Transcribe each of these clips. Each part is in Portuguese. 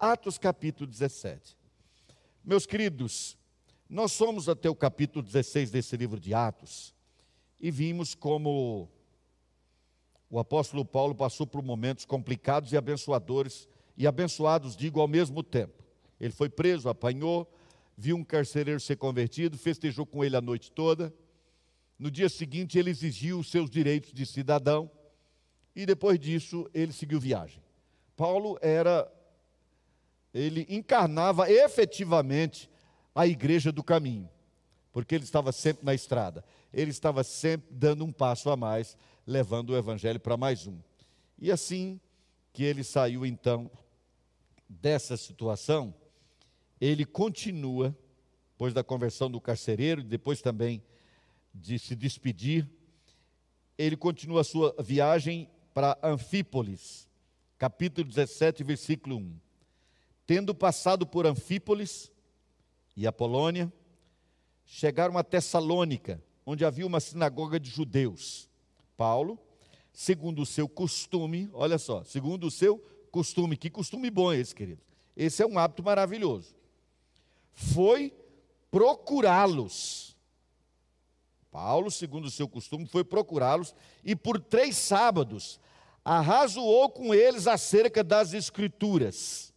Atos capítulo 17. Meus queridos, nós somos até o capítulo 16 desse livro de Atos e vimos como o apóstolo Paulo passou por momentos complicados e abençoadores, e abençoados, digo, ao mesmo tempo. Ele foi preso, apanhou, viu um carcereiro ser convertido, festejou com ele a noite toda. No dia seguinte, ele exigiu os seus direitos de cidadão, e depois disso, ele seguiu viagem. Paulo era, ele encarnava efetivamente a igreja do caminho, porque ele estava sempre na estrada, ele estava sempre dando um passo a mais, levando o evangelho para mais um. E assim que ele saiu então dessa situação, ele continua, depois da conversão do carcereiro, depois também de se despedir, ele continua a sua viagem para Anfípolis, capítulo 17, versículo 1. Tendo passado por Anfípolis e a Polônia, chegaram a Tessalônica, onde havia uma sinagoga de judeus. Paulo, segundo o seu costume, olha só, segundo o seu costume, que costume bom é esse, querido? Esse é um hábito maravilhoso. Foi procurá-los. Paulo, segundo o seu costume, foi procurá-los e por três sábados arrazoou com eles acerca das Escrituras.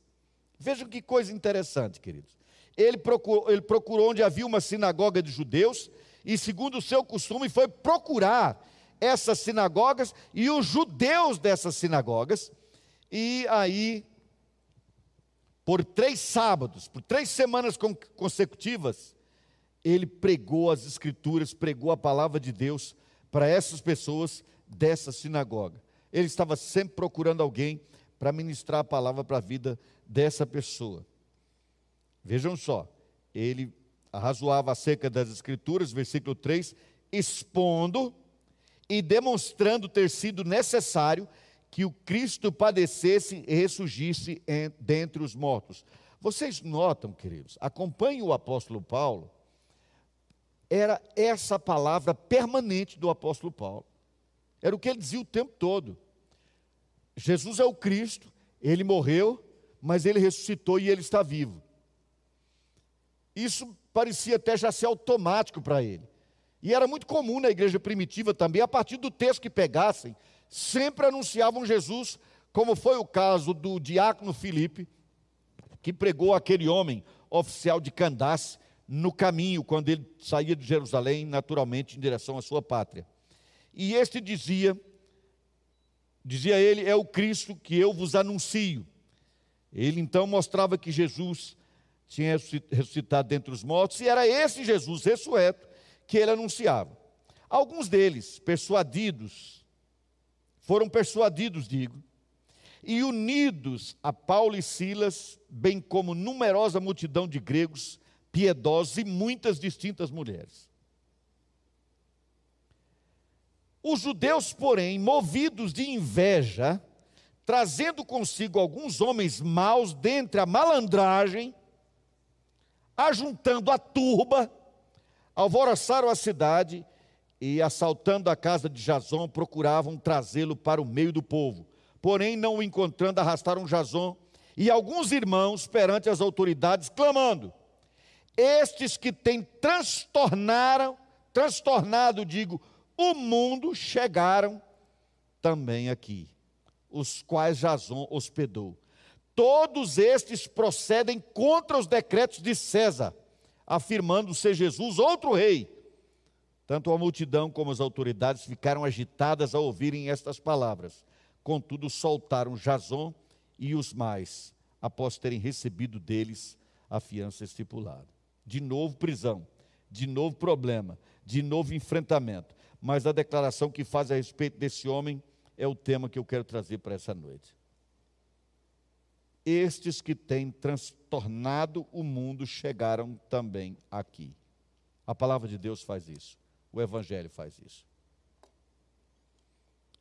Vejam que coisa interessante, queridos. Ele procurou, ele procurou onde havia uma sinagoga de judeus e, segundo o seu costume, foi procurar essas sinagogas e os judeus dessas sinagogas. E aí, por três sábados, por três semanas consecutivas, ele pregou as Escrituras, pregou a palavra de Deus para essas pessoas dessa sinagoga. Ele estava sempre procurando alguém para ministrar a palavra para a vida dessa pessoa. Vejam só, ele arrazoava acerca das Escrituras, versículo 3, expondo e demonstrando ter sido necessário que o Cristo padecesse e ressurgisse dentre os mortos. Vocês notam, queridos, acompanhem o apóstolo Paulo, era essa palavra permanente do apóstolo Paulo. Era o que ele dizia o tempo todo. Jesus é o Cristo, ele morreu, mas ele ressuscitou e ele está vivo. Isso parecia até já ser automático para ele. E era muito comum na igreja primitiva também, a partir do texto que pegassem, sempre anunciavam Jesus, como foi o caso do diácono Filipe, que pregou aquele homem, oficial de Candace, no caminho, quando ele saía de Jerusalém, naturalmente, em direção à sua pátria. E este dizia, dizia ele, é o Cristo que eu vos anuncio. Ele então mostrava que Jesus tinha ressuscitado dentre os mortos, e era esse Jesus ressurreto que ele anunciava. Alguns deles, persuadidos, foram persuadidos, digo, e unidos a Paulo e Silas, bem como numerosa multidão de gregos piedosos e muitas distintas mulheres. Os judeus, porém, movidos de inveja, trazendo consigo alguns homens maus dentre a malandragem, ajuntando a turba, alvoroçaram a cidade e, assaltando a casa de Jason, procuravam trazê-lo para o meio do povo. Porém, não o encontrando, arrastaram Jason e alguns irmãos perante as autoridades, clamando: Estes que têm transtornaram, transtornado, digo, o mundo, chegaram também aqui, os quais Jason hospedou. Todos estes procedem contra os decretos de César, afirmando ser Jesus outro rei. Tanto a multidão como as autoridades ficaram agitadas ao ouvirem estas palavras. Contudo, soltaram Jason e os mais, após terem recebido deles a fiança estipulada. De novo prisão, de novo problema, de novo enfrentamento. Mas a declaração que faz a respeito desse homem é o tema que eu quero trazer para essa noite estes que têm transtornado o mundo chegaram também aqui. A palavra de Deus faz isso, o Evangelho faz isso.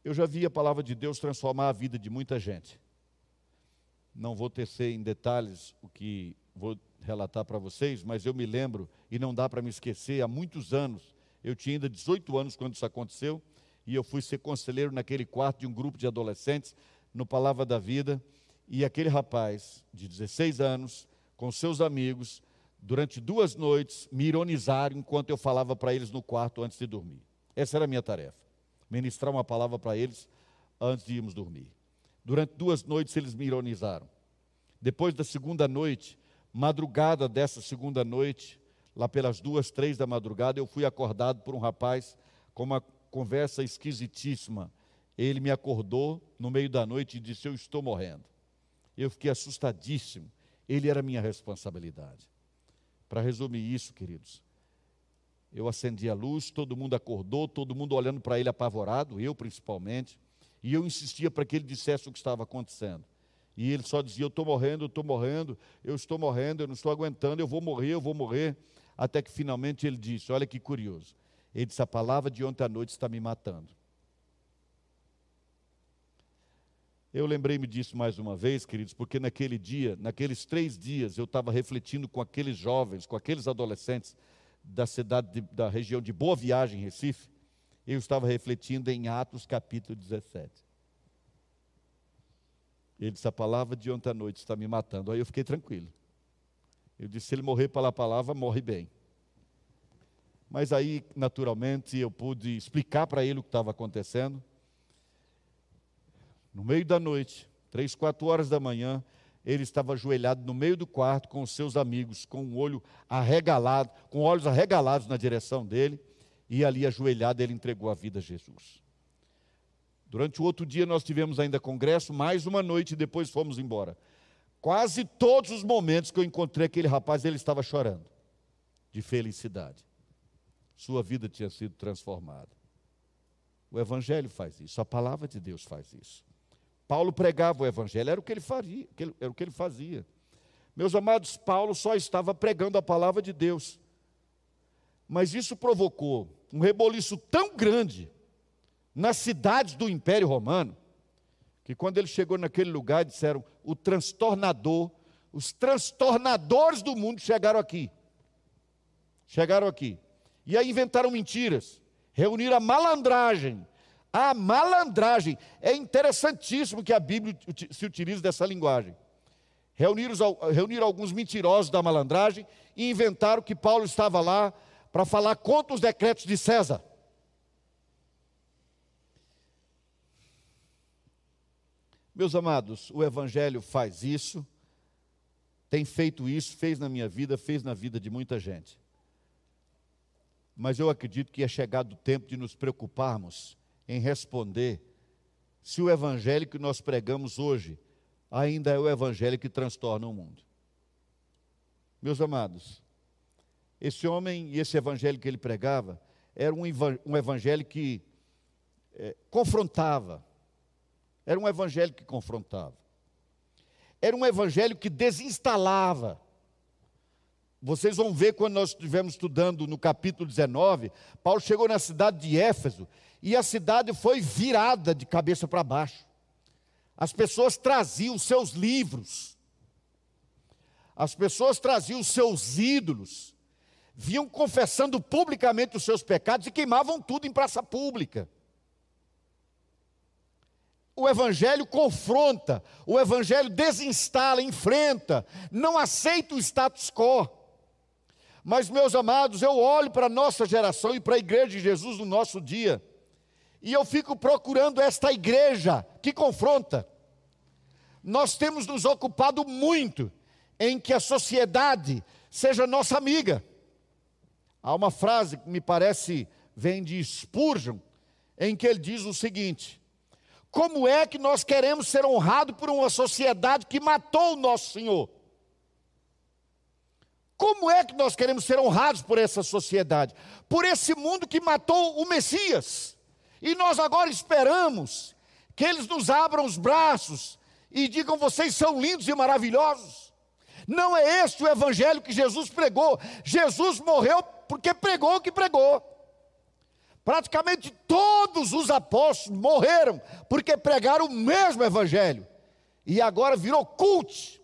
Eu já vi a palavra de Deus transformar a vida de muita gente. Não vou tecer em detalhes o que vou relatar para vocês, mas eu me lembro, e não dá para me esquecer, há muitos anos, eu tinha ainda 18 anos quando isso aconteceu, e eu fui ser conselheiro naquele quarto de um grupo de adolescentes, no Palavra da Vida, E aquele rapaz de 16 anos, com seus amigos, durante duas noites, me ironizaram enquanto eu falava para eles no quarto antes de dormir. Essa era a minha tarefa. Ministrar uma palavra para eles antes de irmos dormir. Durante duas noites eles me ironizaram. Depois da segunda noite, madrugada dessa segunda noite, lá pelas duas, três da madrugada, eu fui acordado por um rapaz com uma conversa esquisitíssima. Ele me acordou no meio da noite e disse: Eu estou morrendo. Eu fiquei assustadíssimo. Ele era minha responsabilidade. Para resumir isso, queridos, eu acendi a luz, todo mundo acordou, todo mundo olhando para ele apavorado, eu principalmente, e eu insistia para que ele dissesse o que estava acontecendo. E ele só dizia: Eu estou morrendo, eu estou morrendo, eu estou morrendo, eu não estou aguentando, eu vou morrer, eu vou morrer. Até que finalmente ele disse: Olha que curioso. Ele disse: A palavra de ontem à noite está me matando. Eu lembrei-me disso mais uma vez, queridos, porque naquele dia, naqueles três dias, eu estava refletindo com aqueles jovens, com aqueles adolescentes da cidade, de, da região de Boa Viagem, Recife. Eu estava refletindo em Atos capítulo 17. Ele disse: A palavra de ontem à noite está me matando. Aí eu fiquei tranquilo. Eu disse: Se ele morrer pela palavra, morre bem. Mas aí, naturalmente, eu pude explicar para ele o que estava acontecendo. No meio da noite, três, quatro horas da manhã, ele estava ajoelhado no meio do quarto com os seus amigos, com o olho arregalado, com olhos arregalados na direção dele, e ali ajoelhado ele entregou a vida a Jesus. Durante o outro dia nós tivemos ainda congresso, mais uma noite e depois fomos embora. Quase todos os momentos que eu encontrei aquele rapaz, ele estava chorando de felicidade. Sua vida tinha sido transformada. O Evangelho faz isso, a palavra de Deus faz isso. Paulo pregava o evangelho, era o que ele faria, era o que ele fazia. Meus amados, Paulo só estava pregando a palavra de Deus. Mas isso provocou um reboliço tão grande nas cidades do Império Romano, que quando ele chegou naquele lugar, disseram: o transtornador, os transtornadores do mundo chegaram aqui. Chegaram aqui. E aí inventaram mentiras, reuniram a malandragem, a malandragem. É interessantíssimo que a Bíblia se utilize dessa linguagem. Reuniram, reuniram alguns mentirosos da malandragem e inventaram que Paulo estava lá para falar contra os decretos de César. Meus amados, o Evangelho faz isso, tem feito isso, fez na minha vida, fez na vida de muita gente. Mas eu acredito que é chegado o tempo de nos preocuparmos em responder se o evangelho que nós pregamos hoje ainda é o evangelho que transtorna o mundo. Meus amados, esse homem e esse evangelho que ele pregava era um evangelho que é, confrontava, era um evangelho que confrontava, era um evangelho que desinstalava. Vocês vão ver quando nós estivemos estudando no capítulo 19, Paulo chegou na cidade de Éfeso e a cidade foi virada de cabeça para baixo. As pessoas traziam seus livros, as pessoas traziam seus ídolos, vinham confessando publicamente os seus pecados e queimavam tudo em praça pública. O Evangelho confronta, o Evangelho desinstala, enfrenta, não aceita o status quo. Mas, meus amados, eu olho para a nossa geração e para a igreja de Jesus no nosso dia, e eu fico procurando esta igreja que confronta. Nós temos nos ocupado muito em que a sociedade seja nossa amiga. Há uma frase que me parece vem de Spurgeon, em que ele diz o seguinte: Como é que nós queremos ser honrados por uma sociedade que matou o nosso Senhor? Como é que nós queremos ser honrados por essa sociedade? Por esse mundo que matou o Messias. E nós agora esperamos que eles nos abram os braços e digam: vocês são lindos e maravilhosos. Não é este o evangelho que Jesus pregou. Jesus morreu porque pregou o que pregou. Praticamente todos os apóstolos morreram porque pregaram o mesmo evangelho. E agora virou cult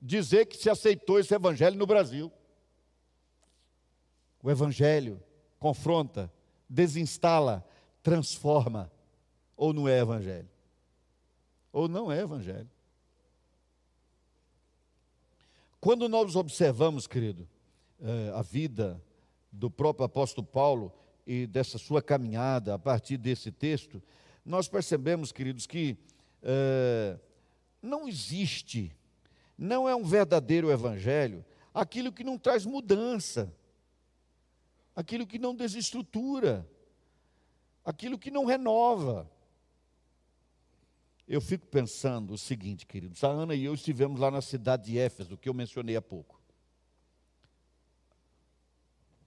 dizer que se aceitou esse evangelho no Brasil. O evangelho confronta, desinstala, transforma. Ou não é evangelho? Ou não é evangelho? Quando nós observamos, querido, eh, a vida do próprio apóstolo Paulo e dessa sua caminhada a partir desse texto, nós percebemos, queridos, que eh, não existe, não é um verdadeiro evangelho aquilo que não traz mudança, aquilo que não desestrutura, aquilo que não renova. Eu fico pensando o seguinte, queridos, a Ana e eu estivemos lá na cidade de Éfeso, que eu mencionei há pouco.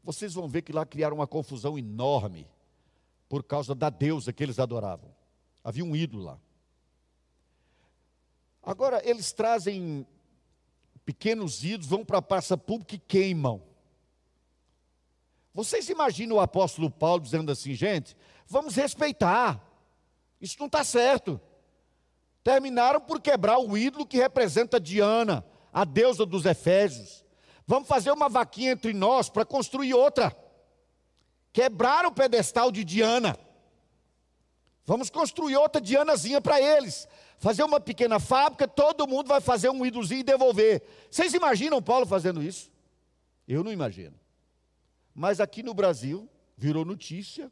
Vocês vão ver que lá criaram uma confusão enorme por causa da deusa que eles adoravam. Havia um ídolo lá. Agora, eles trazem pequenos ídolos, vão para a praça pública e queimam. Vocês imaginam o apóstolo Paulo dizendo assim, gente, vamos respeitar, isso não está certo. Terminaram por quebrar o ídolo que representa Diana, a deusa dos Efésios. Vamos fazer uma vaquinha entre nós para construir outra. Quebraram o pedestal de Diana. Vamos construir outra Dianazinha para eles. Fazer uma pequena fábrica, todo mundo vai fazer um ídolozinho e devolver. Vocês imaginam Paulo fazendo isso? Eu não imagino. Mas aqui no Brasil, virou notícia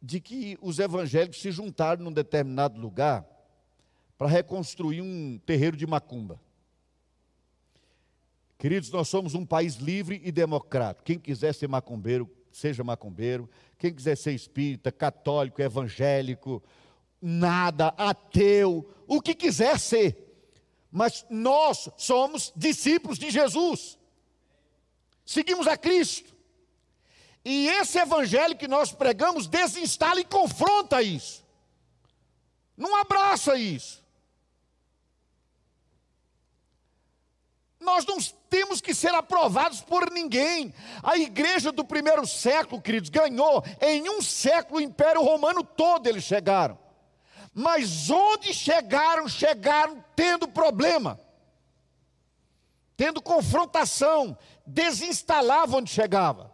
de que os evangélicos se juntaram num determinado lugar para reconstruir um terreiro de macumba. Queridos, nós somos um país livre e democrático. Quem quiser ser macumbeiro, seja macumbeiro. Quem quiser ser espírita, católico, evangélico, nada, ateu, o que quiser ser. Mas nós somos discípulos de Jesus. Seguimos a Cristo. E esse evangelho que nós pregamos desinstala e confronta isso. Não abraça isso. Nós não temos que ser aprovados por ninguém. A igreja do primeiro século, queridos, ganhou em um século o Império Romano todo eles chegaram. Mas onde chegaram, chegaram tendo problema, tendo confrontação, desinstalavam onde chegava.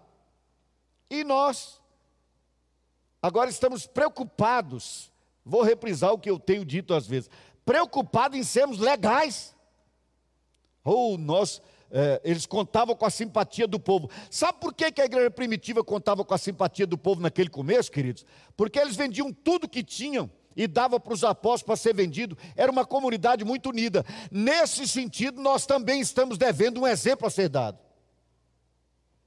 E nós, agora estamos preocupados, vou reprisar o que eu tenho dito às vezes, preocupados em sermos legais. Ou oh, nós, eh, eles contavam com a simpatia do povo. Sabe por que, que a igreja primitiva contava com a simpatia do povo naquele começo, queridos? Porque eles vendiam tudo que tinham e dava para os apóstolos para ser vendido. Era uma comunidade muito unida. Nesse sentido, nós também estamos devendo um exemplo a ser dado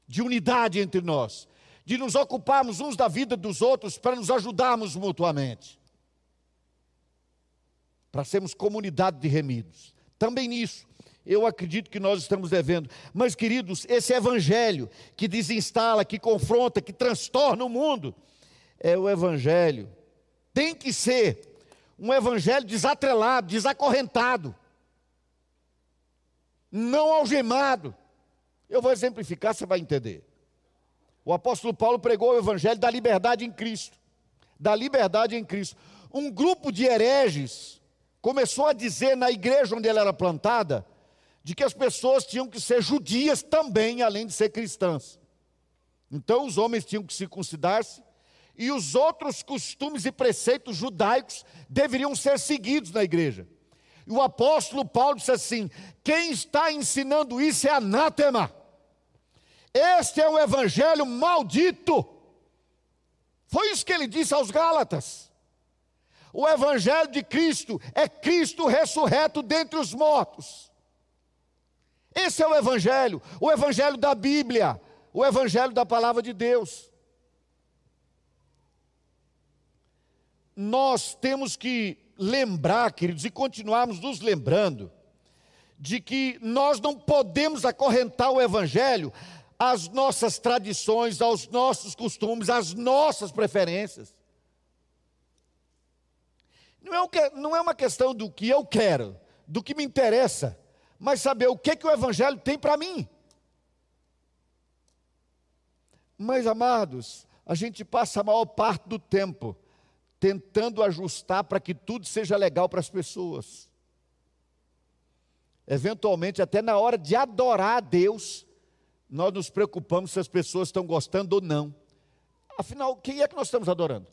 de unidade entre nós, de nos ocuparmos uns da vida dos outros para nos ajudarmos mutuamente, para sermos comunidade de remidos. Também nisso, eu acredito que nós estamos devendo. Mas, queridos, esse evangelho que desinstala, que confronta, que transtorna o mundo, é o evangelho. Tem que ser um evangelho desatrelado, desacorrentado, não algemado eu vou exemplificar, você vai entender. O apóstolo Paulo pregou o evangelho da liberdade em Cristo. Da liberdade em Cristo. Um grupo de hereges começou a dizer na igreja onde ela era plantada, de que as pessoas tinham que ser judias também, além de ser cristãs. Então os homens tinham que circuncidar-se e os outros costumes e preceitos judaicos deveriam ser seguidos na igreja. E o apóstolo Paulo disse assim: quem está ensinando isso é anátema. Este é um evangelho maldito. Foi isso que ele disse aos Gálatas. O evangelho de Cristo é Cristo ressurreto dentre os mortos. Esse é o evangelho, o evangelho da Bíblia, o evangelho da palavra de Deus. Nós temos que lembrar, queridos, e continuarmos nos lembrando, de que nós não podemos acorrentar o Evangelho às nossas tradições, aos nossos costumes, às nossas preferências. Não é, é uma questão do que eu quero, do que me interessa, mas saber o que, que o Evangelho tem para mim. Mas, amados, a gente passa a maior parte do tempo tentando ajustar para que tudo seja legal para as pessoas. Eventualmente, até na hora de adorar a Deus, nós nos preocupamos se as pessoas estão gostando ou não. Afinal, quem é que nós estamos adorando?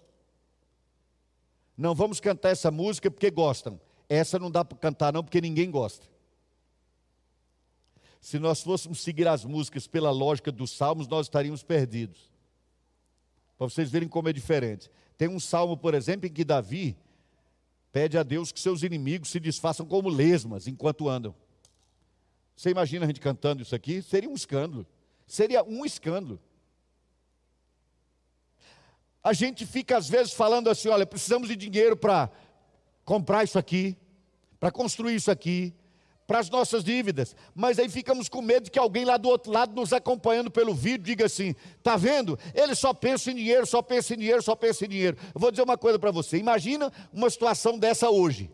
Não vamos cantar essa música porque gostam. Essa não dá para cantar, não, porque ninguém gosta. Se nós fôssemos seguir as músicas pela lógica dos salmos, nós estaríamos perdidos. Para vocês verem como é diferente. Tem um salmo, por exemplo, em que Davi pede a Deus que seus inimigos se desfaçam como lesmas enquanto andam. Você imagina a gente cantando isso aqui? Seria um escândalo. Seria um escândalo. A gente fica às vezes falando assim: olha, precisamos de dinheiro para comprar isso aqui, para construir isso aqui, para as nossas dívidas. Mas aí ficamos com medo que alguém lá do outro lado, nos acompanhando pelo vídeo, diga assim: está vendo? Ele só pensa em dinheiro, só pensa em dinheiro, só pensa em dinheiro. Vou dizer uma coisa para você: imagina uma situação dessa hoje.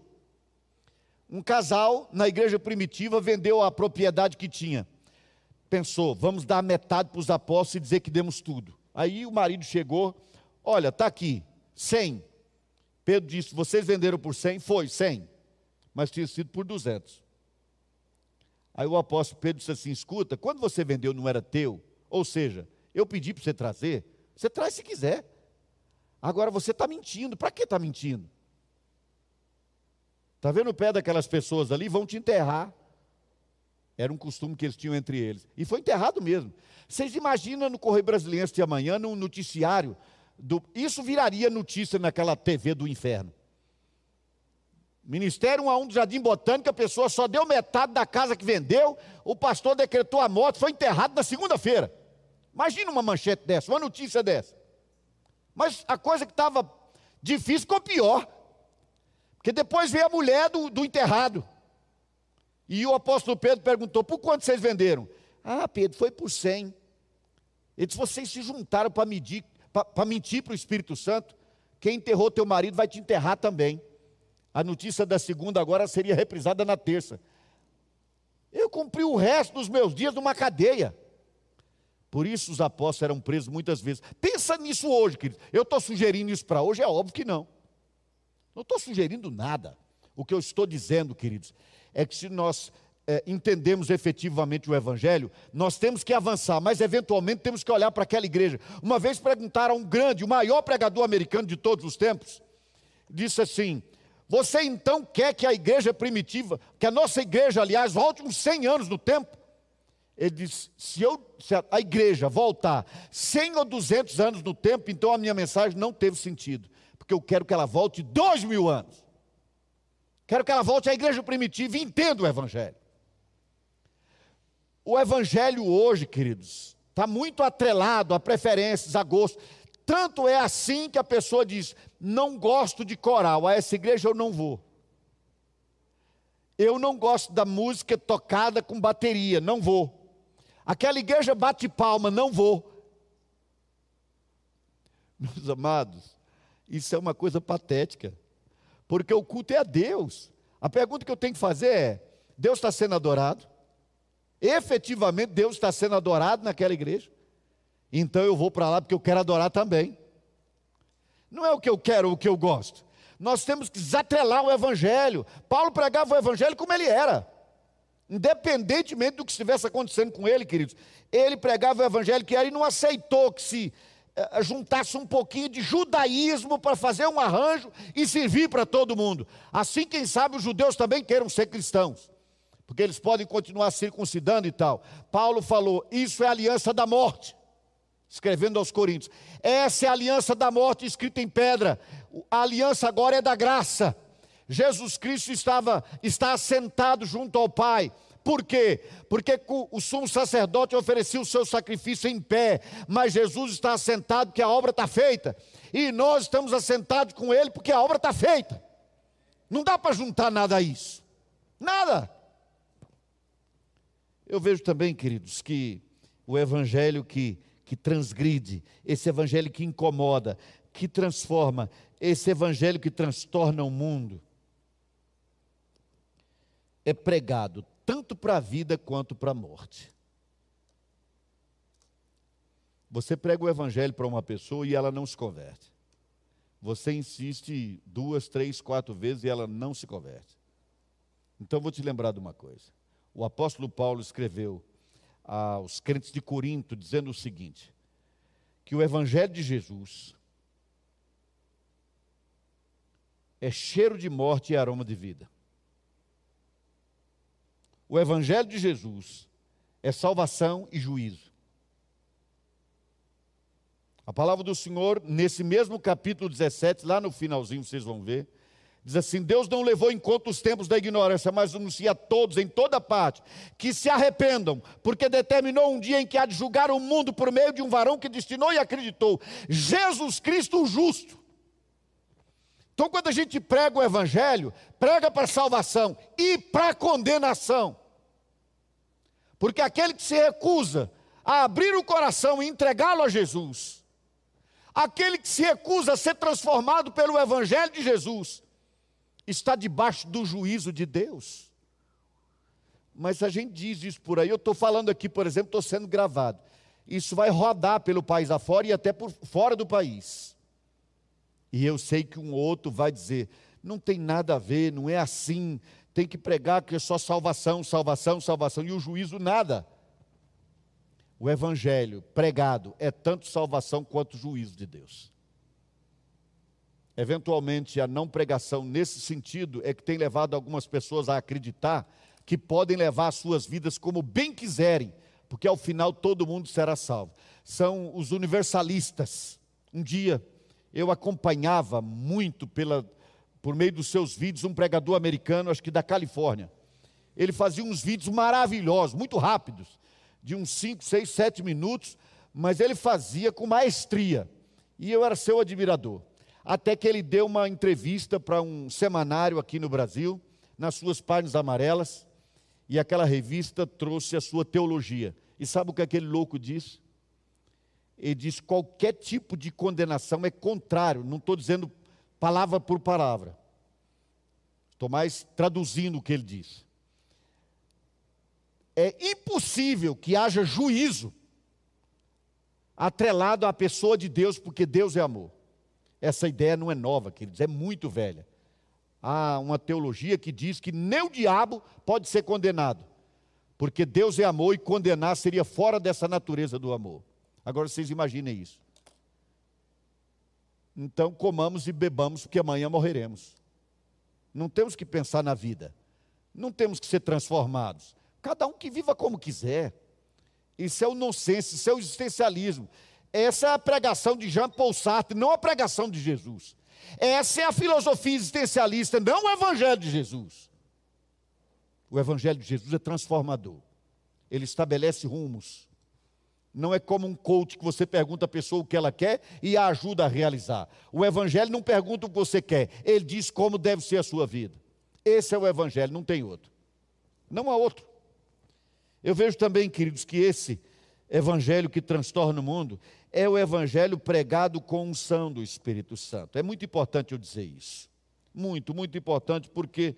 Um casal na igreja primitiva vendeu a propriedade que tinha. Pensou, vamos dar metade para os apóstolos e dizer que demos tudo. Aí o marido chegou, olha, está aqui, 100. Pedro disse, vocês venderam por 100? Foi, 100. Mas tinha sido por 200. Aí o apóstolo Pedro disse assim, escuta, quando você vendeu não era teu? Ou seja, eu pedi para você trazer, você traz se quiser. Agora você está mentindo, para que está mentindo? Está vendo o pé daquelas pessoas ali? Vão te enterrar. Era um costume que eles tinham entre eles. E foi enterrado mesmo. Vocês imaginam no Correio Brasiliense de amanhã, no noticiário, do, isso viraria notícia naquela TV do inferno. Ministério 1 a 1 do Jardim Botânico, a pessoa só deu metade da casa que vendeu, o pastor decretou a morte, foi enterrado na segunda-feira. Imagina uma manchete dessa, uma notícia dessa. Mas a coisa que estava difícil ficou pior. Porque depois veio a mulher do, do enterrado. E o apóstolo Pedro perguntou: por quanto vocês venderam? Ah, Pedro, foi por cem. Ele disse: vocês se juntaram para mentir para o Espírito Santo. Quem enterrou teu marido vai te enterrar também. A notícia da segunda agora seria reprisada na terça. Eu cumpri o resto dos meus dias numa cadeia. Por isso os apóstolos eram presos muitas vezes. Pensa nisso hoje, querido. Eu estou sugerindo isso para hoje? É óbvio que não. Não estou sugerindo nada. O que eu estou dizendo, queridos, é que se nós é, entendemos efetivamente o Evangelho, nós temos que avançar, mas eventualmente temos que olhar para aquela igreja. Uma vez perguntaram a um grande, o maior pregador americano de todos os tempos, disse assim: Você então quer que a igreja primitiva, que a nossa igreja, aliás, volte uns 100 anos no tempo? Ele disse: se, eu, se a igreja voltar 100 ou 200 anos no tempo, então a minha mensagem não teve sentido porque eu quero que ela volte dois mil anos. Quero que ela volte à igreja primitiva e entenda o Evangelho. O Evangelho hoje, queridos, está muito atrelado a preferências, a gostos. Tanto é assim que a pessoa diz: não gosto de coral, a essa igreja eu não vou. Eu não gosto da música tocada com bateria, não vou. Aquela igreja bate palma, não vou. Meus amados, isso é uma coisa patética, porque o culto é a Deus. A pergunta que eu tenho que fazer é: Deus está sendo adorado? Efetivamente, Deus está sendo adorado naquela igreja? Então eu vou para lá porque eu quero adorar também. Não é o que eu quero, o que eu gosto. Nós temos que desatrelar o Evangelho. Paulo pregava o Evangelho como ele era. Independentemente do que estivesse acontecendo com ele, queridos. Ele pregava o Evangelho que era e não aceitou que se eh, juntasse um pouquinho de judaísmo para fazer um arranjo e servir para todo mundo. Assim, quem sabe, os judeus também queiram ser cristãos, porque eles podem continuar circuncidando e tal. Paulo falou: Isso é aliança da morte, escrevendo aos Coríntios. Essa é a aliança da morte escrita em pedra. A aliança agora é da graça. Jesus Cristo estava está assentado junto ao Pai por quê? Porque o sumo sacerdote oferecia o seu sacrifício em pé, mas Jesus está assentado porque a obra está feita. E nós estamos assentados com Ele porque a obra está feita. Não dá para juntar nada a isso. Nada. Eu vejo também, queridos, que o evangelho que, que transgride, esse evangelho que incomoda, que transforma, esse evangelho que transtorna o mundo, é pregado tanto para a vida quanto para a morte. Você prega o evangelho para uma pessoa e ela não se converte. Você insiste duas, três, quatro vezes e ela não se converte. Então vou te lembrar de uma coisa. O apóstolo Paulo escreveu aos crentes de Corinto dizendo o seguinte: que o evangelho de Jesus é cheiro de morte e aroma de vida o Evangelho de Jesus é salvação e juízo. A palavra do Senhor, nesse mesmo capítulo 17, lá no finalzinho vocês vão ver, diz assim: Deus não levou em conta os tempos da ignorância, mas anuncia a todos, em toda parte, que se arrependam, porque determinou um dia em que há de julgar o mundo por meio de um varão que destinou e acreditou, Jesus Cristo o justo. Então, quando a gente prega o Evangelho, prega para salvação e para condenação. Porque aquele que se recusa a abrir o coração e entregá-lo a Jesus, aquele que se recusa a ser transformado pelo Evangelho de Jesus, está debaixo do juízo de Deus. Mas a gente diz isso por aí. Eu estou falando aqui, por exemplo, estou sendo gravado. Isso vai rodar pelo país afora e até por fora do país. E eu sei que um outro vai dizer: não tem nada a ver, não é assim, tem que pregar que é só salvação, salvação, salvação, e o juízo nada. O evangelho pregado é tanto salvação quanto juízo de Deus. Eventualmente, a não pregação nesse sentido é que tem levado algumas pessoas a acreditar que podem levar as suas vidas como bem quiserem, porque ao final todo mundo será salvo. São os universalistas. Um dia eu acompanhava muito pela por meio dos seus vídeos, um pregador americano, acho que da Califórnia. Ele fazia uns vídeos maravilhosos, muito rápidos, de uns 5, 6, 7 minutos, mas ele fazia com maestria. E eu era seu admirador. Até que ele deu uma entrevista para um semanário aqui no Brasil, nas suas páginas amarelas, e aquela revista trouxe a sua teologia. E sabe o que aquele louco disse? Ele diz: qualquer tipo de condenação é contrário, não estou dizendo palavra por palavra. Estou mais traduzindo o que ele diz. É impossível que haja juízo atrelado à pessoa de Deus, porque Deus é amor. Essa ideia não é nova, queridos, é muito velha. Há uma teologia que diz que nem o diabo pode ser condenado, porque Deus é amor e condenar seria fora dessa natureza do amor. Agora vocês imaginem isso. Então comamos e bebamos, porque amanhã morreremos. Não temos que pensar na vida. Não temos que ser transformados. Cada um que viva como quiser. Isso é o nonsense, isso é o existencialismo. Essa é a pregação de Jean Paul Sartre, não a pregação de Jesus. Essa é a filosofia existencialista, não o evangelho de Jesus. O evangelho de Jesus é transformador. Ele estabelece rumos. Não é como um coach que você pergunta à pessoa o que ela quer e a ajuda a realizar. O Evangelho não pergunta o que você quer, ele diz como deve ser a sua vida. Esse é o Evangelho, não tem outro. Não há outro. Eu vejo também, queridos, que esse Evangelho que transtorna o mundo é o Evangelho pregado com unção do Espírito Santo. É muito importante eu dizer isso. Muito, muito importante, porque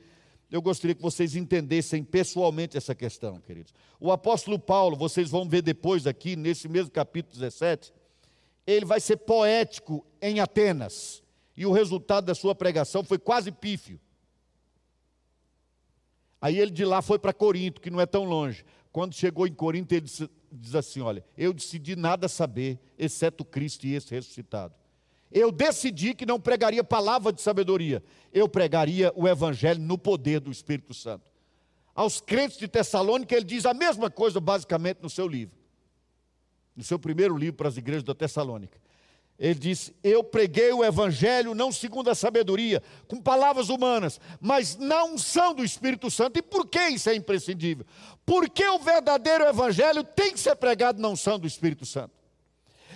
eu gostaria que vocês entendessem pessoalmente essa questão, queridos. O apóstolo Paulo, vocês vão ver depois aqui, nesse mesmo capítulo 17, ele vai ser poético em Atenas. E o resultado da sua pregação foi quase pífio. Aí ele de lá foi para Corinto, que não é tão longe. Quando chegou em Corinto, ele diz assim: Olha, eu decidi nada saber, exceto Cristo e esse ressuscitado eu decidi que não pregaria palavra de sabedoria, eu pregaria o evangelho no poder do Espírito Santo. Aos crentes de Tessalônica, ele diz a mesma coisa, basicamente, no seu livro, no seu primeiro livro para as igrejas da Tessalônica. Ele diz: Eu preguei o Evangelho não segundo a sabedoria, com palavras humanas, mas na unção do Espírito Santo. E por que isso é imprescindível? Porque o verdadeiro Evangelho tem que ser pregado na unção do Espírito Santo.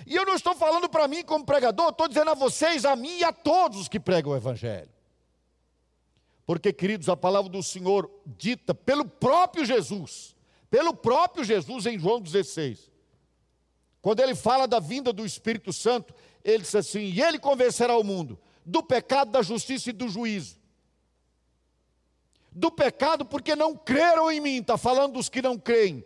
E eu não estou falando para mim como pregador, estou dizendo a vocês, a mim e a todos os que pregam o Evangelho. Porque, queridos, a palavra do Senhor dita pelo próprio Jesus, pelo próprio Jesus em João 16, quando ele fala da vinda do Espírito Santo, ele diz assim: e ele convencerá o mundo do pecado, da justiça e do juízo. Do pecado, porque não creram em mim, está falando dos que não creem.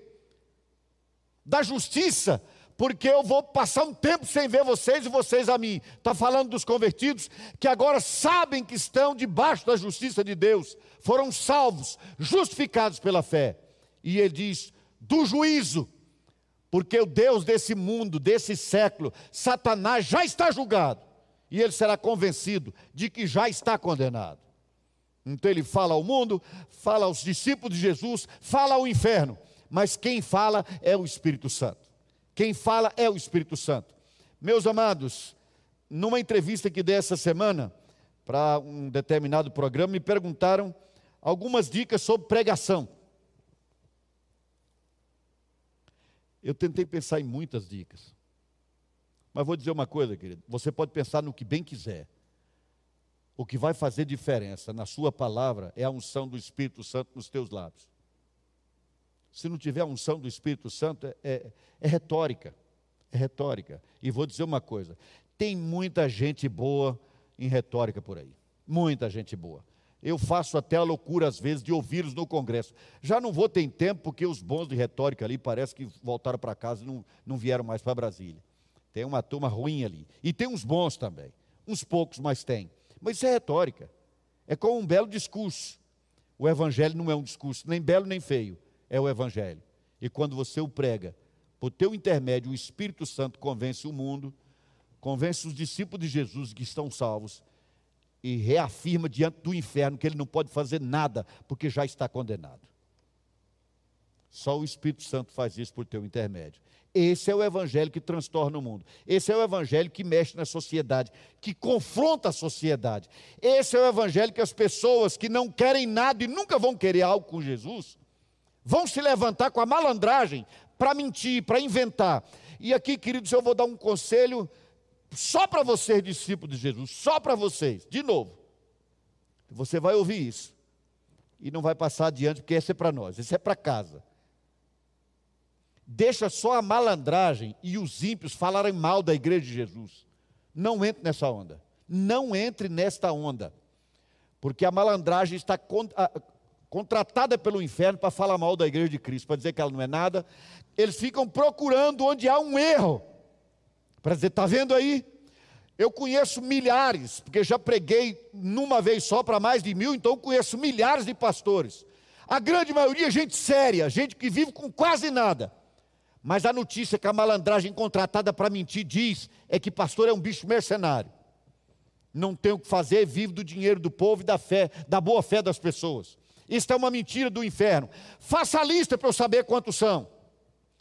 Da justiça, porque eu vou passar um tempo sem ver vocês e vocês a mim. Está falando dos convertidos que agora sabem que estão debaixo da justiça de Deus, foram salvos, justificados pela fé. E ele diz: do juízo, porque o Deus desse mundo, desse século, Satanás já está julgado, e ele será convencido de que já está condenado. Então ele fala ao mundo, fala aos discípulos de Jesus, fala ao inferno mas quem fala é o Espírito Santo. Quem fala é o Espírito Santo. Meus amados, numa entrevista que dei essa semana para um determinado programa, me perguntaram algumas dicas sobre pregação. Eu tentei pensar em muitas dicas. Mas vou dizer uma coisa, querido: você pode pensar no que bem quiser. O que vai fazer diferença na sua palavra é a unção do Espírito Santo nos teus lábios. Se não tiver a unção do Espírito Santo, é, é, é retórica. É retórica. E vou dizer uma coisa: tem muita gente boa em retórica por aí. Muita gente boa. Eu faço até a loucura, às vezes, de ouvi-los no Congresso. Já não vou ter tempo, porque os bons de retórica ali parece que voltaram para casa e não, não vieram mais para Brasília. Tem uma turma ruim ali. E tem uns bons também. Uns poucos, mas tem. Mas isso é retórica. É como um belo discurso. O evangelho não é um discurso nem belo nem feio, é o evangelho. E quando você o prega, por teu intermédio, o Espírito Santo convence o mundo, convence os discípulos de Jesus que estão salvos e reafirma diante do inferno que ele não pode fazer nada porque já está condenado. Só o Espírito Santo faz isso por teu intermédio. Esse é o evangelho que transtorna o mundo. Esse é o evangelho que mexe na sociedade, que confronta a sociedade. Esse é o evangelho que as pessoas que não querem nada e nunca vão querer algo com Jesus, vão se levantar com a malandragem para mentir, para inventar. E aqui, queridos, eu vou dar um conselho só para vocês, discípulos de Jesus, só para vocês, de novo. Você vai ouvir isso e não vai passar adiante, porque esse é para nós, esse é para casa deixa só a malandragem e os ímpios falarem mal da igreja de Jesus. Não entre nessa onda. Não entre nesta onda. Porque a malandragem está contratada pelo inferno para falar mal da igreja de Cristo, para dizer que ela não é nada. Eles ficam procurando onde há um erro. Para dizer, está vendo aí? Eu conheço milhares, porque já preguei numa vez só para mais de mil, então conheço milhares de pastores. A grande maioria é gente séria, gente que vive com quase nada. Mas a notícia que a malandragem contratada para mentir diz é que pastor é um bicho mercenário. Não tem o que fazer, vive do dinheiro do povo e da fé, da boa fé das pessoas. Isso é uma mentira do inferno. Faça a lista para eu saber quantos são.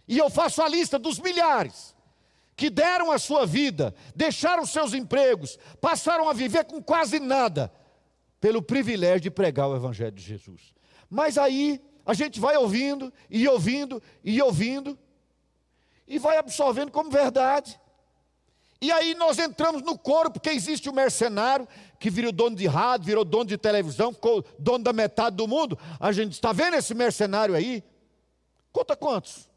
E eu faço a lista dos milhares que deram a sua vida, deixaram seus empregos, passaram a viver com quase nada, pelo privilégio de pregar o Evangelho de Jesus. Mas aí a gente vai ouvindo e ouvindo e ouvindo, e vai absorvendo como verdade. E aí nós entramos no coro, porque existe o mercenário que virou dono de rádio, virou dono de televisão, ficou dono da metade do mundo. A gente está vendo esse mercenário aí? Conta quantos?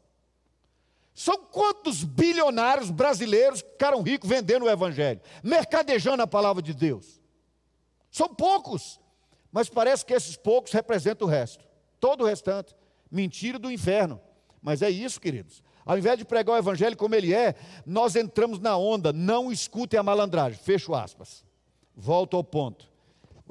São quantos bilionários brasileiros ficaram ricos vendendo o Evangelho, mercadejando a palavra de Deus? São poucos, mas parece que esses poucos representam o resto, todo o restante. Mentira do inferno. Mas é isso, queridos. Ao invés de pregar o evangelho como ele é, nós entramos na onda, não escutem a malandragem. Fecho aspas. Volto ao ponto.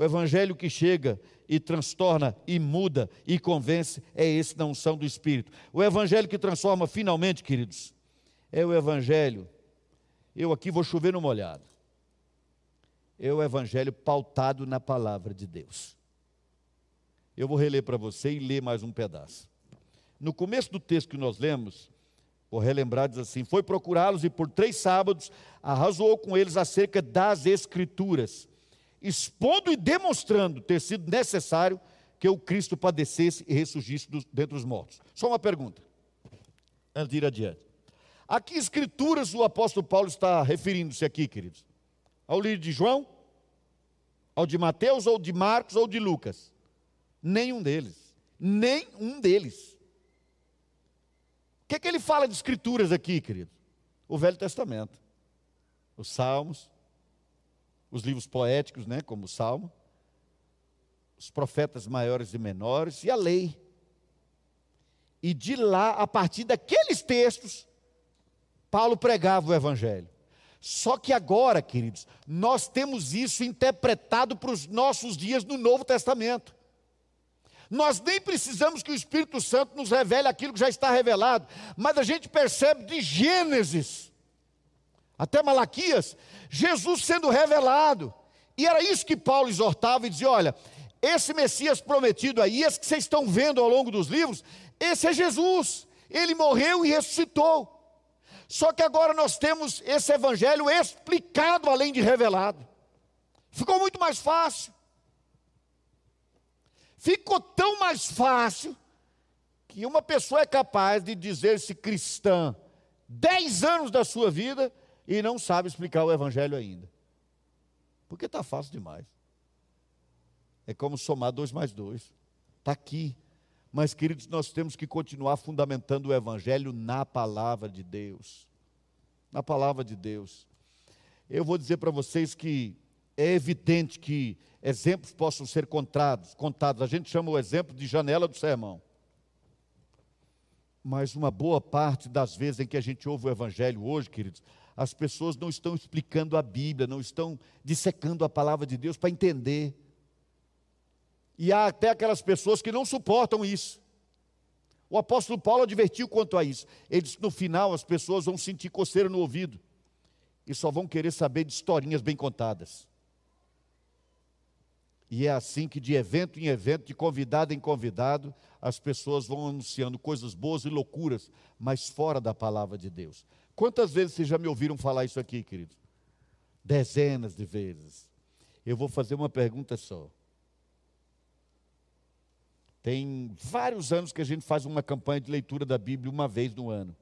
O evangelho que chega e transtorna e muda e convence é esse da unção do Espírito. O evangelho que transforma finalmente, queridos, é o evangelho. Eu aqui vou chover no molhado. É o evangelho pautado na palavra de Deus. Eu vou reler para você e ler mais um pedaço. No começo do texto que nós lemos, Vou relembrar, diz assim: Foi procurá-los e por três sábados arrazoou com eles acerca das Escrituras, expondo e demonstrando ter sido necessário que o Cristo padecesse e ressurgisse dos, dentre os mortos. Só uma pergunta, antes de ir adiante. A que Escrituras o apóstolo Paulo está referindo-se aqui, queridos? Ao livro de João? Ao de Mateus, ou de Marcos, ou de Lucas? Nenhum deles. Nenhum deles que, que ele fala de escrituras aqui, querido? O Velho Testamento, os Salmos, os livros poéticos, né, como o Salmo, os profetas maiores e menores e a lei. E de lá, a partir daqueles textos, Paulo pregava o Evangelho. Só que agora, queridos, nós temos isso interpretado para os nossos dias no Novo Testamento. Nós nem precisamos que o Espírito Santo nos revele aquilo que já está revelado, mas a gente percebe de Gênesis até Malaquias, Jesus sendo revelado. E era isso que Paulo exortava e dizia: olha, esse Messias prometido aí, esse que vocês estão vendo ao longo dos livros, Esse é Jesus. Ele morreu e ressuscitou. Só que agora nós temos esse evangelho explicado além de revelado. Ficou muito mais fácil. Ficou tão mais fácil que uma pessoa é capaz de dizer-se cristã dez anos da sua vida e não sabe explicar o evangelho ainda. Porque está fácil demais. É como somar dois mais dois. Está aqui. Mas, queridos, nós temos que continuar fundamentando o Evangelho na palavra de Deus. Na palavra de Deus. Eu vou dizer para vocês que é evidente que exemplos possam ser contados, contados. A gente chama o exemplo de janela do sermão. Mas uma boa parte das vezes em que a gente ouve o Evangelho hoje, queridos, as pessoas não estão explicando a Bíblia, não estão dissecando a palavra de Deus para entender. E há até aquelas pessoas que não suportam isso. O apóstolo Paulo advertiu quanto a isso. Ele disse: no final as pessoas vão sentir coceira no ouvido e só vão querer saber de historinhas bem contadas. E é assim que, de evento em evento, de convidado em convidado, as pessoas vão anunciando coisas boas e loucuras, mas fora da palavra de Deus. Quantas vezes vocês já me ouviram falar isso aqui, queridos? Dezenas de vezes. Eu vou fazer uma pergunta só. Tem vários anos que a gente faz uma campanha de leitura da Bíblia uma vez no ano.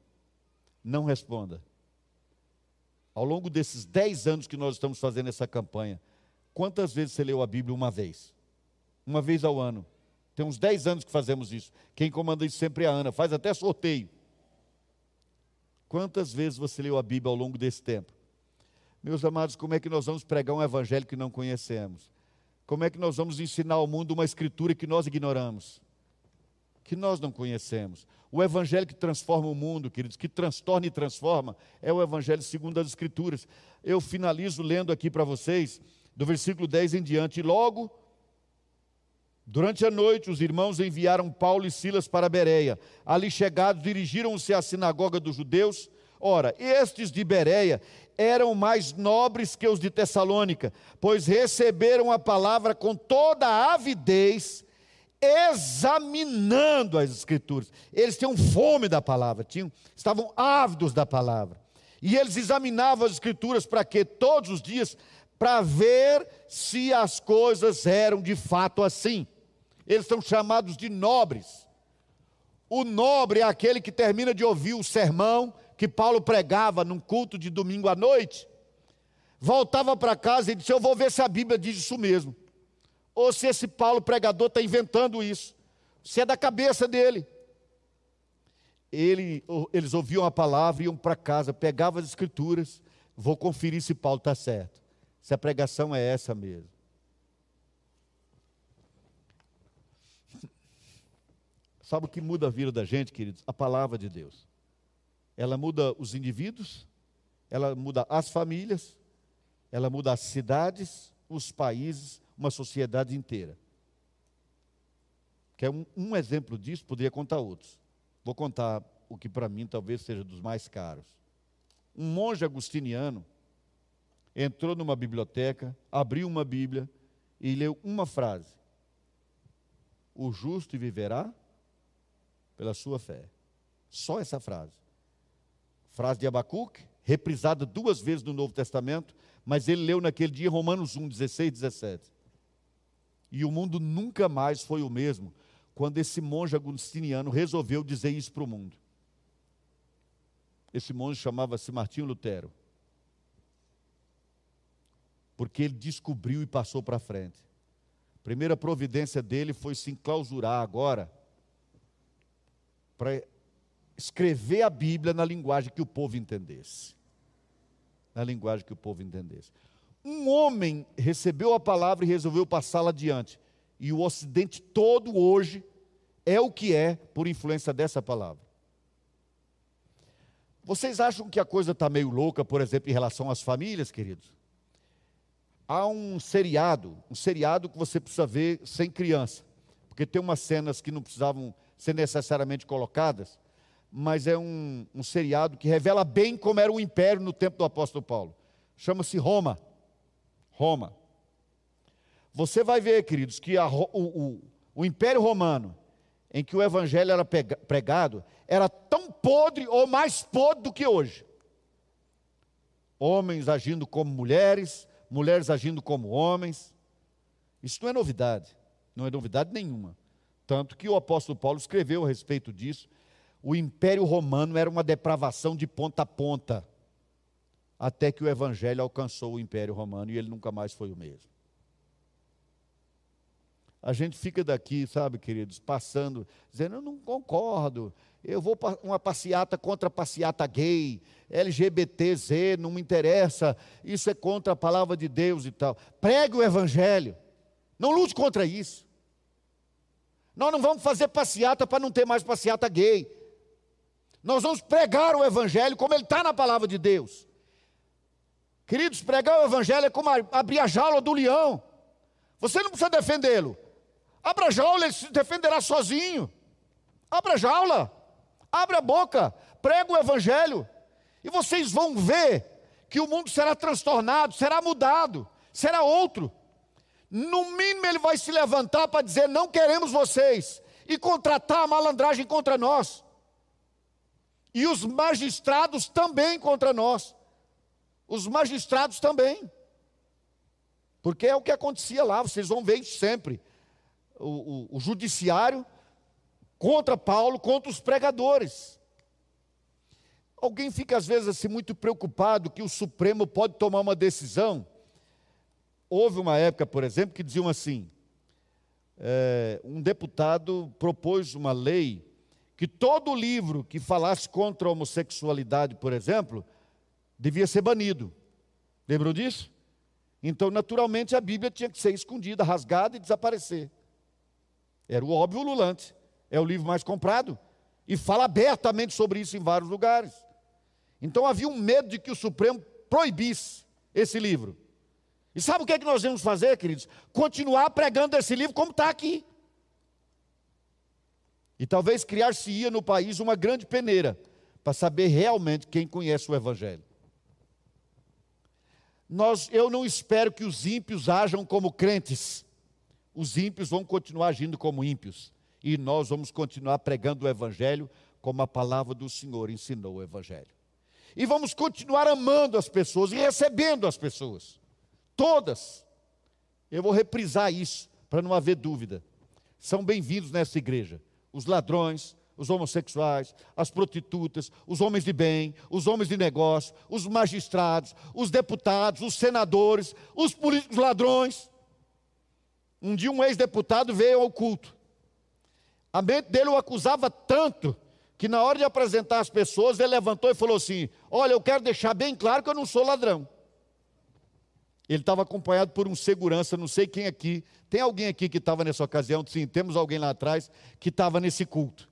Não responda. Ao longo desses dez anos que nós estamos fazendo essa campanha, quantas vezes você leu a Bíblia uma vez? Uma vez ao ano. Tem uns dez anos que fazemos isso. Quem comanda isso sempre é a Ana, faz até sorteio. Quantas vezes você leu a Bíblia ao longo desse tempo? Meus amados, como é que nós vamos pregar um evangelho que não conhecemos? Como é que nós vamos ensinar ao mundo uma escritura que nós ignoramos? Que nós não conhecemos. O evangelho que transforma o mundo, queridos, que transtorna e transforma, é o evangelho segundo as escrituras. Eu finalizo lendo aqui para vocês, do versículo 10 em diante. E logo, durante a noite, os irmãos enviaram Paulo e Silas para Bereia. Ali chegados, dirigiram-se à sinagoga dos judeus. Ora, estes de Bereia eram mais nobres que os de Tessalônica, pois receberam a palavra com toda a avidez, examinando as escrituras. Eles tinham fome da palavra, tinham, estavam ávidos da palavra. E eles examinavam as escrituras para quê? Todos os dias, para ver se as coisas eram de fato assim. Eles são chamados de nobres. O nobre é aquele que termina de ouvir o sermão, que Paulo pregava num culto de domingo à noite, voltava para casa e disse: Eu vou ver se a Bíblia diz isso mesmo. Ou se esse Paulo pregador está inventando isso. Se é da cabeça dele. Ele, eles ouviam a palavra, iam para casa, pegavam as escrituras, vou conferir se Paulo está certo. Se a pregação é essa mesmo. Sabe o que muda a vida da gente, queridos? A palavra de Deus ela muda os indivíduos, ela muda as famílias, ela muda as cidades, os países, uma sociedade inteira. Que é um, um exemplo disso, poderia contar outros. Vou contar o que para mim talvez seja dos mais caros. Um monge agustiniano entrou numa biblioteca, abriu uma Bíblia e leu uma frase: O justo viverá pela sua fé. Só essa frase. Frase de Abacuque, reprisada duas vezes no Novo Testamento, mas ele leu naquele dia Romanos 1, 16, 17. E o mundo nunca mais foi o mesmo quando esse monge agustiniano resolveu dizer isso para o mundo. Esse monge chamava-se Martinho Lutero. Porque ele descobriu e passou para frente. A primeira providência dele foi se enclausurar agora para escrever a Bíblia na linguagem que o povo entendesse. Na linguagem que o povo entendesse. Um homem recebeu a palavra e resolveu passá-la adiante. E o Ocidente todo hoje é o que é por influência dessa palavra. Vocês acham que a coisa está meio louca, por exemplo, em relação às famílias, queridos? Há um seriado, um seriado que você precisa ver sem criança, porque tem umas cenas que não precisavam ser necessariamente colocadas, mas é um, um seriado que revela bem como era o império no tempo do apóstolo Paulo. Chama-se Roma. Roma. Você vai ver, queridos, que a, o, o, o Império Romano em que o evangelho era pregado era tão podre ou mais podre do que hoje. Homens agindo como mulheres, mulheres agindo como homens. Isso não é novidade, não é novidade nenhuma. Tanto que o apóstolo Paulo escreveu a respeito disso. O Império Romano era uma depravação de ponta a ponta, até que o Evangelho alcançou o Império Romano e ele nunca mais foi o mesmo. A gente fica daqui, sabe, queridos, passando, dizendo: eu não concordo, eu vou para uma passeata contra a passeata gay, LGBTZ, não me interessa, isso é contra a palavra de Deus e tal. Pregue o Evangelho, não lute contra isso. Nós não vamos fazer passeata para não ter mais passeata gay. Nós vamos pregar o Evangelho como ele está na palavra de Deus. Queridos, pregar o Evangelho é como abrir a jaula do leão. Você não precisa defendê-lo. Abra a jaula, ele se defenderá sozinho. Abra a jaula, abra a boca, prega o Evangelho. E vocês vão ver que o mundo será transtornado, será mudado, será outro. No mínimo, ele vai se levantar para dizer: não queremos vocês, e contratar a malandragem contra nós. E os magistrados também contra nós. Os magistrados também. Porque é o que acontecia lá, vocês vão ver sempre o, o, o judiciário contra Paulo, contra os pregadores. Alguém fica às vezes assim muito preocupado que o Supremo pode tomar uma decisão. Houve uma época, por exemplo, que diziam assim: é, um deputado propôs uma lei que todo livro que falasse contra a homossexualidade, por exemplo, devia ser banido. Lembram disso? Então, naturalmente, a Bíblia tinha que ser escondida, rasgada e desaparecer. Era o óbvio ululante. É o livro mais comprado. E fala abertamente sobre isso em vários lugares. Então havia um medo de que o Supremo proibisse esse livro. E sabe o que, é que nós vamos fazer, queridos? Continuar pregando esse livro como está aqui. E talvez criar-se-ia no país uma grande peneira para saber realmente quem conhece o Evangelho. Nós, eu não espero que os ímpios ajam como crentes os ímpios vão continuar agindo como ímpios. E nós vamos continuar pregando o Evangelho como a palavra do Senhor ensinou o Evangelho. E vamos continuar amando as pessoas e recebendo as pessoas. Todas. Eu vou reprisar isso, para não haver dúvida. São bem-vindos nessa igreja. Os ladrões, os homossexuais, as prostitutas, os homens de bem, os homens de negócio, os magistrados, os deputados, os senadores, os políticos ladrões. Um dia um ex-deputado veio ao culto. A mente dele o acusava tanto que na hora de apresentar as pessoas, ele levantou e falou assim: Olha, eu quero deixar bem claro que eu não sou ladrão. Ele estava acompanhado por um segurança, não sei quem aqui. Tem alguém aqui que estava nessa ocasião? Sim, temos alguém lá atrás que estava nesse culto.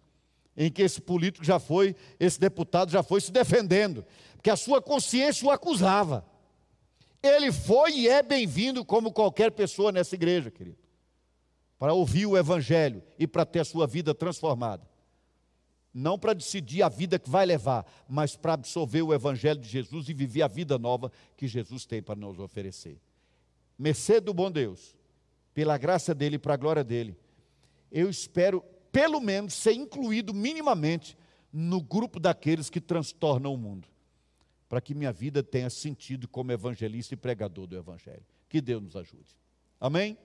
Em que esse político já foi, esse deputado já foi se defendendo, porque a sua consciência o acusava. Ele foi e é bem-vindo como qualquer pessoa nessa igreja, querido, para ouvir o Evangelho e para ter a sua vida transformada. Não para decidir a vida que vai levar, mas para absorver o Evangelho de Jesus e viver a vida nova que Jesus tem para nos oferecer. Mercê do bom Deus, pela graça dele e para a glória dele, eu espero, pelo menos, ser incluído minimamente no grupo daqueles que transtornam o mundo para que minha vida tenha sentido como evangelista e pregador do Evangelho. Que Deus nos ajude. Amém?